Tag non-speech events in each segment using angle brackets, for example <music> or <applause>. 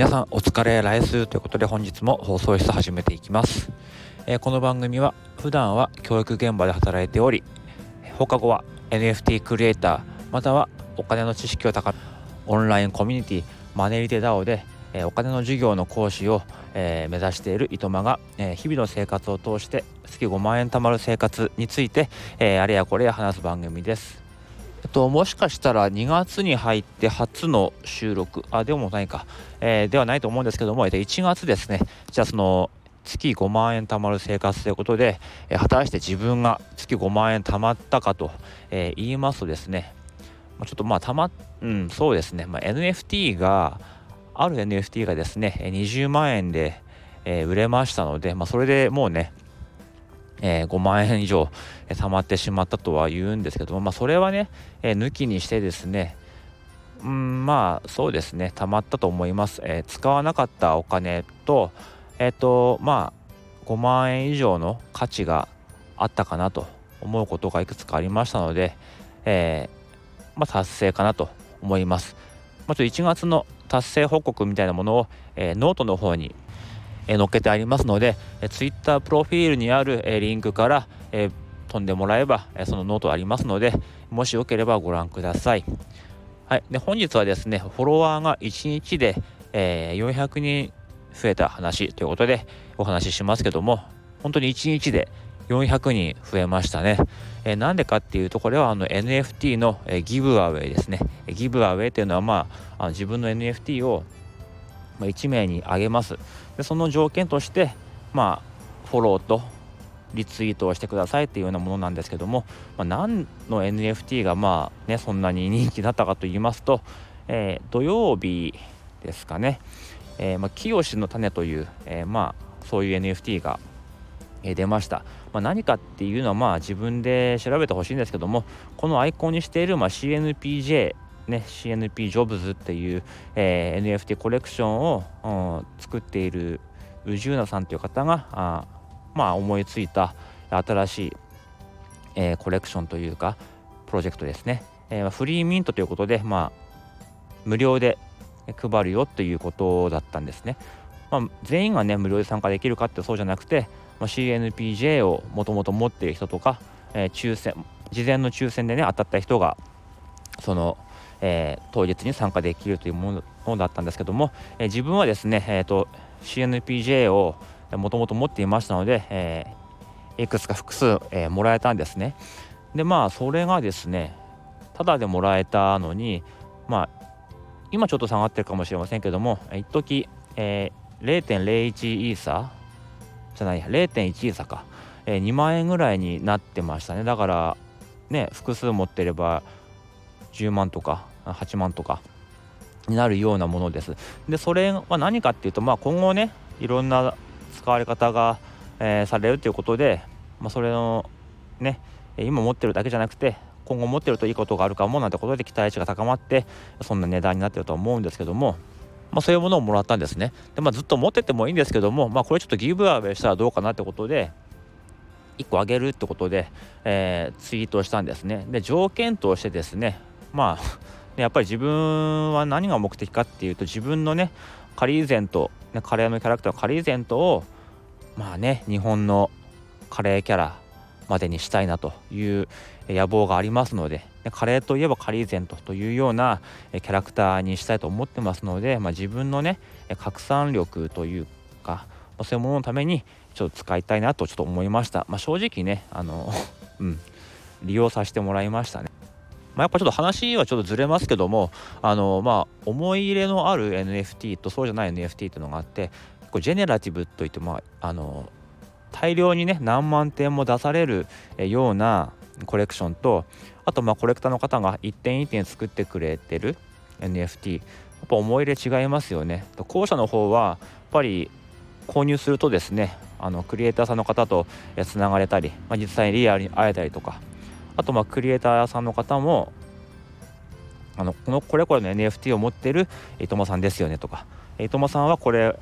皆さんお疲れ来週ということで本日も放送室始めていきます、えー、この番組は普段は教育現場で働いており放課後は NFT クリエイターまたはお金の知識を高めオンラインコミュニティマネリテ DAO で、えー、お金の授業の講師を、えー、目指している糸間が、え日々の生活を通して月5万円貯まる生活について、えあれやこれや話す番組です。えっと、もしかしたら2月に入って初の収録、あ、でもないか、えー、ではないと思うんですけどもえ、1月ですね、じゃあその、月5万円貯まる生活ということで、えー、果たして自分が月5万円貯まったかと、えー、言いますとですね、ちょっとまあたま、うん、そうですね、まあ、NFT が、ある NFT がですね、20万円で、えー、売れましたので、まあ、それでもうね、えー、5万円以上、え、貯まってしまったとは言うんですけども、まあ、それはね、えー、抜きにしてですね、うん、まあそうですね、貯まったと思います。え使わなかったお金と、えっ、と、まあ、5万円以上の価値があったかなと思うことがいくつかありましたので、えまあ、達成かなと思います。まあ、ちょっと1月の達成報告みたいなものを、えノートの方にえ載っけてありますので、え Twitter プロフィールにある、リンクから、飛んでもらえば、そのノートありますのでもしよければご覧ください。はい、で本日はですねフォロワーが1日で、え、400人増えた話ということでお話ししますけども本当に1日で400人増えましたね。えー、なんでかっていうとこれはあの NFT の、えー、ギブアウェイですね。ギブアウェイっていうのはまああ自分の NFT をまあ、1名にあげますでその条件としてまあフォローとリツイートをしてくださいっていうようなものなんですけども、まあ、何の NFT がまあねそんなに人気だったかと言いますと、えー、土曜日ですかね、えー、まあ、清の種という、えー、まあそういう NFT が出ました、まあ、何かっていうのはまあ自分で調べてほしいんですけどもこのアイコンにしているま CNPJ ね、CNP ジョブズっていう、えー、NFT コレクションを、作っている宇治ナさんという方があまあ思いついた新しい、えー、コレクションというかプロジェクトですね、えー、フリーミントということでまあ無料で配るよということだったんですね、まあ、全員がね無料で参加できるかってそうじゃなくて、まあ、CNPJ をもともと持っている人とか、えー、抽選事前の抽選でね当たった人がそのえー、当日に参加できるというものだったんですけども、えー、自分はですね、えー、CNPJ をもともと持っていましたので、えー、いくつか複数、えー、もらえたんですね。でまあそれがですねただでもらえたのにまあ今ちょっと下がってるかもしれませんけども一時、えー、0.01イーサじゃない0.1イーサか、えー、2万円ぐらいになってましたねだからね複数持ってれば10万とか8万とかになるようなものです。でそれは何かっていうと、まあ、今後ねいろんな使われ方が、えー、されるということで、まあ、それのね今持ってるだけじゃなくて今後持ってるといいことがあるかもなんてことで期待値が高まってそんな値段になってると思うんですけども、まあ、そういうものをもらったんですね。で、まあ、ずっと持っててもいいんですけども、まあ、これちょっとギブアウェイしたらどうかなってことで1個あげるってことで、えー、ツイートしたんですね。で条件としてですねまあやっぱり自分は何が目的かっていうと自分のねカリーゼント、ね、カレーのキャラクターカリーゼントをまあね日本のカレーキャラまでにしたいなという野望がありますのでカレーといえばカリーゼントというようなキャラクターにしたいと思ってますので、まあ、自分のね拡散力というかそういうもののためにちょっと使いたいなとちょっと思いました、まあ、正直ねあの <laughs> うん利用させてもらいましたね。まあ、やっぱちょっと話はちょっとずれますけどもあのまあ思い入れのある NFT とそうじゃない NFT っていうのがあってこうジェネラティブといってもあの大量にね何万点も出されるようなコレクションとあとまあコレクターの方が一点一点作ってくれてる NFT やっぱ思い入れ違いますよね。後者の方はやっぱり購入するとですねあのクリエイターさんの方とつながれたり、まあ、実際にリアルに会えたりとかあとまあクリエイターさんの方もあのこのこれこれの NFT を持ってる伊友さんですよねとか伊友さんはこれ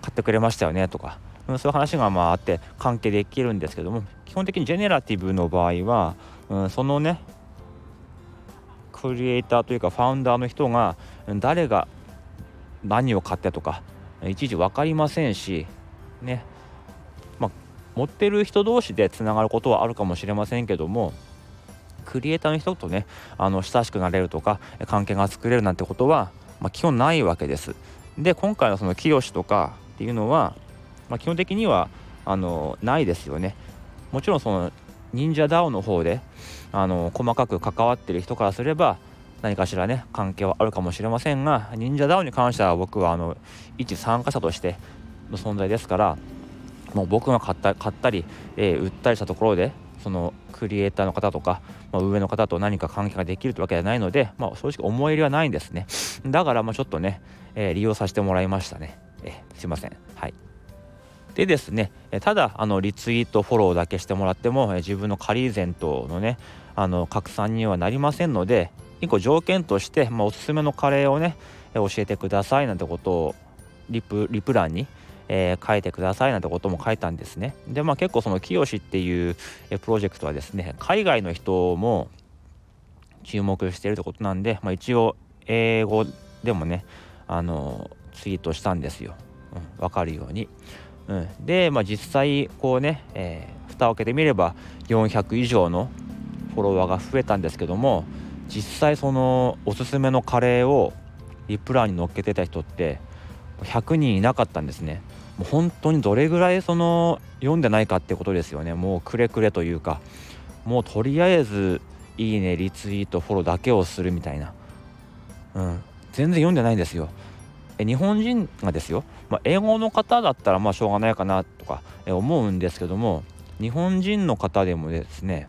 買ってくれましたよねとかそういう話がまああって関係できるんですけども基本的にジェネラティブの場合は、うん、そのねクリエイターというかファウンダーの人が誰が何を買ってとかいちいち分かりませんしねまあ持ってる人同士でつながることはあるかもしれませんけどもクリエイターの人とねあの親しくなれるとか関係が作れるなんてことは、まあ、基本ないわけです。で今回のその清とかっていうのは、まあ、基本的にはあのないですよね。もちろんその忍者 DAO の方であの細かく関わってる人からすれば何かしらね関係はあるかもしれませんが忍者 DAO に関しては僕はあの一参加者としての存在ですからもう僕が買った買ったり、えー、売ったりしたところでそのクリエイターの方とか、まあ、上の方と何か関係ができるというわけではないので、まあ、正直思い入れはないんですね。だからまあちょっとね、えー、利用させてもらいましたね、えー、すいません。はい。でですねただあのリツイートフォローだけしてもらっても自分のカリーゼントのねあの拡散にはなりませんので1個条件として、まあ、おすすめのカレーをね教えてくださいなんてことをリプリプ欄に、えー、書いてくださいなんてことも書いたんですね。でまあ結構その清っていうプロジェクトはですね海外の人も注目しているってことなんで、まあ、一応英語でもねあのツイートしたんですよ、うん、分かるように。うん、で、まあ、実際こうね、えー、蓋を開けてみれば400以上のフォロワーが増えたんですけども実際そのおすすめのカレーをリプランに載っけてた人って100人いなかったんですね。もう本当にどれぐらいその読んでないかってことですよね。もうくれくれというかもうとりあえずいいねリツイートフォローだけをするみたいな。うん。全然読んでないんですよ。日本人がですよ、まあ、英語の方だったらまあしょうがないかなとか思うんですけども日本人の方でもですね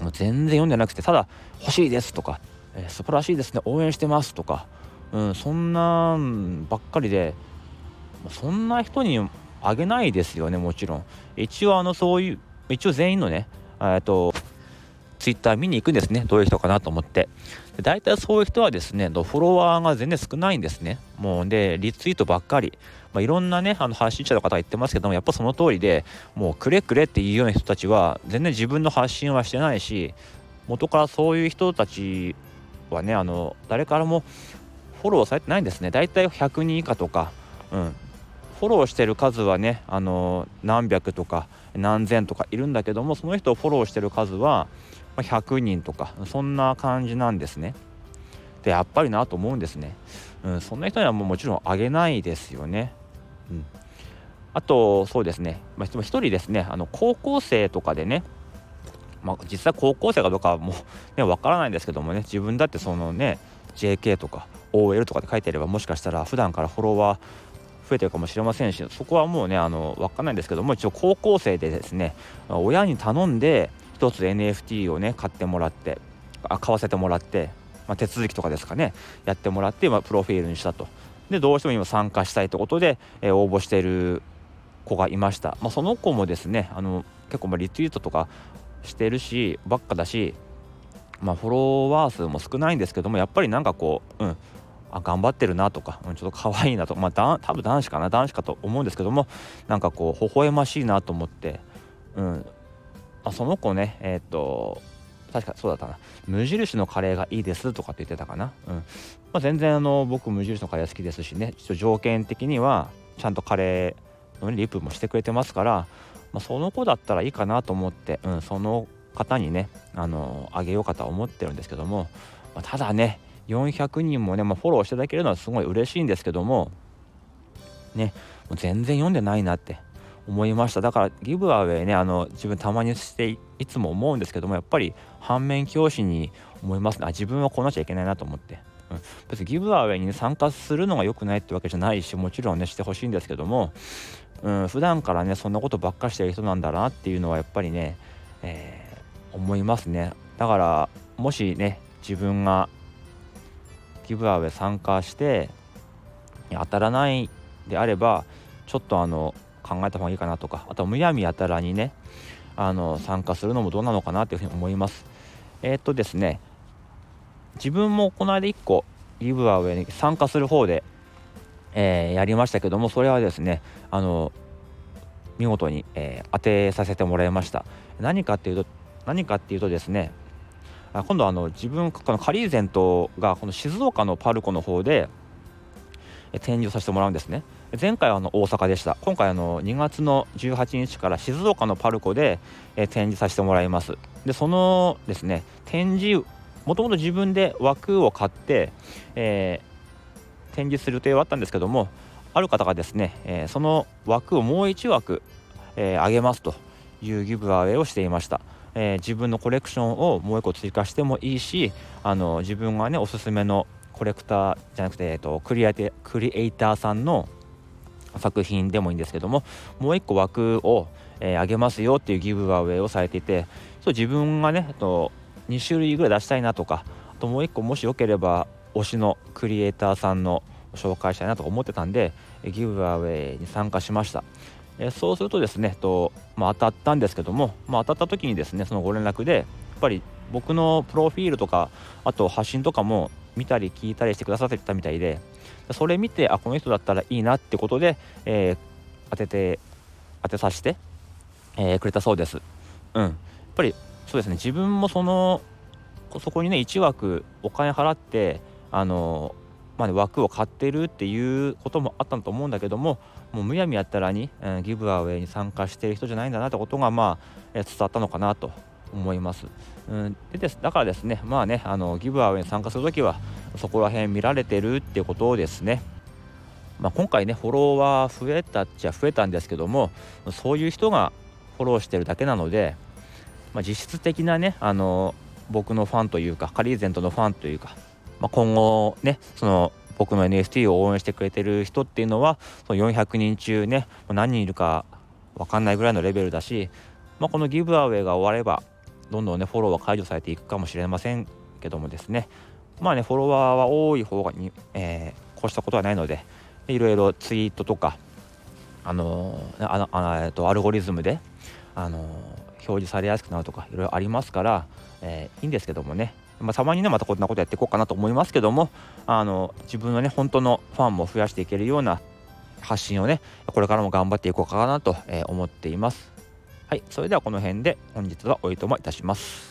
もう全然読んでなくてただ「欲しいです」とか、えー「素晴らしいですね応援してます」とか、うん、そんなんばっかりでそんな人にあげないですよねもちろん。一応あのそういう一応全員のねえっとツイッター見に行くんですねどういう人かなと思って。で大体そういう人はですねフォロワーが全然少ないんですね。もうでリツイートばっかり、まあ、いろんなねあの発信者の方が言ってますけどもやっぱその通りでもうくれくれっていうような人たちは全然自分の発信はしてないし元からそういう人たちはねあの誰からもフォローされてないんですね。大体100人以下とか、うん、フォローしてる数はねあの何百とか何千とかいるんだけどもその人をフォローしてる数は100人とかそんな感じなんですね。でやっぱりなと思うんですね。うん、そんな人にはもうもちろんあげないですよね。うん、あとそうですね、まあ、1人ですねあの高校生とかでねまあ、実際高校生かどうかはもう <laughs> ね分からないんですけどもね自分だってそのね JK とか OL とかで書いてればもしかしたら普段からフォロワー増えてるかもしれませんしそこはもうねあの分かんないんですけども一応高校生でですね親に頼んで1つ NFT をね買ってもらってあ買わせてもらって、まあ、手続きとかですかねやってもらって、まあ、プロフィールにしたと。でどうしても今参加したいということで、えー、応募してる子がいました、まあ、その子もですねあの結構まリツイートとかしてるしばっかだし、まあ、フォロワー数も少ないんですけどもやっぱりなんかこううんあ頑張ってるなとか、うん、ちょっと可愛いなとまあだ多分男子かな男子かと思うんですけどもなんかこう微笑ましいなと思って、うん、あその子ねえー、っと確かそうだったな。無印のカレーがいいですとかって言ってたかな、うん。まあ、全然あの僕無印のカレー好きですしねちょっと条件的にはちゃんとカレーのリプもしてくれてますから、まあ、その子だったらいいかなと思って、うん、その方にねあのあげようかとは思ってるんですけども、まあ、ただね400人もね、まあ、フォローしていただけるのはすごい嬉しいんですけどもねもう全然読んでないなって思いました。だからギブアウェイねあの自分たまにしていつも思うんですけどもやっぱり反面教師に思いますあ自分はこうなっちゃいけないなと思って、うん、別にギブアウェイに、ね、参加するのが良くないってわけじゃないしもちろんねしてほしいんですけども、うん、普段からねそんなことばっかしてる人なんだなっていうのはやっぱりね、えー、思いますね。だからもしね自分がギブアウェイ参加して当たらないであればちょっとあの考えた方がいいかなとかあとはむやみやたらにねあの参加するのもどうなのかなというふうに思います。えー、っとですね自分もこの間1個ギブアウェイに参加する方で、えー、やりましたけどもそれはですねあの見事に、えー、当てさせてもらいました。何かっていうと何かっていうとですね今度あの自分このカリーゼントがこの静岡のパルコの方で展示させてもらうんですね。前回はあの大阪でした。今回あの2月の18日から静岡のパルコで、展示させてもらいます。でそのですね展示もともと自分で枠を買って、えー、展示する予定はあったんですけどもある方がですね、えー、その枠をもう1枠、えー、上げますというギブアウェイをしていました、えー、自分のコレクションをもう1個追加してもいいしあの自分がねおすすめのコレクターじゃなくて、えーと、クリエイクリエイターさんの作品でもいいんですけどももう1個枠を、えー、上げますよっていうギブアウェイをされていてそう自分がねと2種類ぐらい出したいなとかあともう1個もしよければ推しのクリエイターさんの紹介したいなとか思ってたんでギブアウェイに参加しました。えそうするとですねと、まあ、当たったんですけども、まあ、当たった時にですねそのご連絡でやっぱり僕のプロフィールとかあと発信とかも見たり聞いたりしてくださってたみたいでそれ見てあこの人だったらいいなってことで、えー、当てて当てさせて、えー、くれたそうです。うん、やっぱりそうですね自分もそのそこにね1枠お金払ってあのまあね、枠を買ってるっていうこともあったと思うんだけどももうむやみやったらに、え、ギブアウェイに参加している人じゃないんだなってことが、まあ、伝わったのかなと思います。うん、でですだからですねまあねあのギブアウェイに参加するときはそこら辺見られてるっていうことをですねまあ、今回ねフォロワー増えたっちゃ増えたんですけどもそういう人がフォローしてるだけなので、まあ、実質的なねあの僕のファンというかカリーゼントのファンというか、まあ、今後ねその僕の NFT を応援してくれてる人っていうのはその400人中ね何人いるか分かんないぐらいのレベルだし、まあ、このギブアウェイが終わればどんどんねフォローは解除されていくかもしれませんけどもですね。まあねフォロワーは多い方がに、えー、越したことはないのでいろいろツイートとかあの、あのあえっとアルゴリズムであの、表示されやすくなるとかいろいろありますから、えー、いいんですけどもね。まあ、たまにねまたこんなことやっていこうかなと思いますけどもあの自分のね本当のファンも増やしていけるような発信をねこれからも頑張っていこうかなと思っています。はいそれではこの辺で本日はおいともいたします。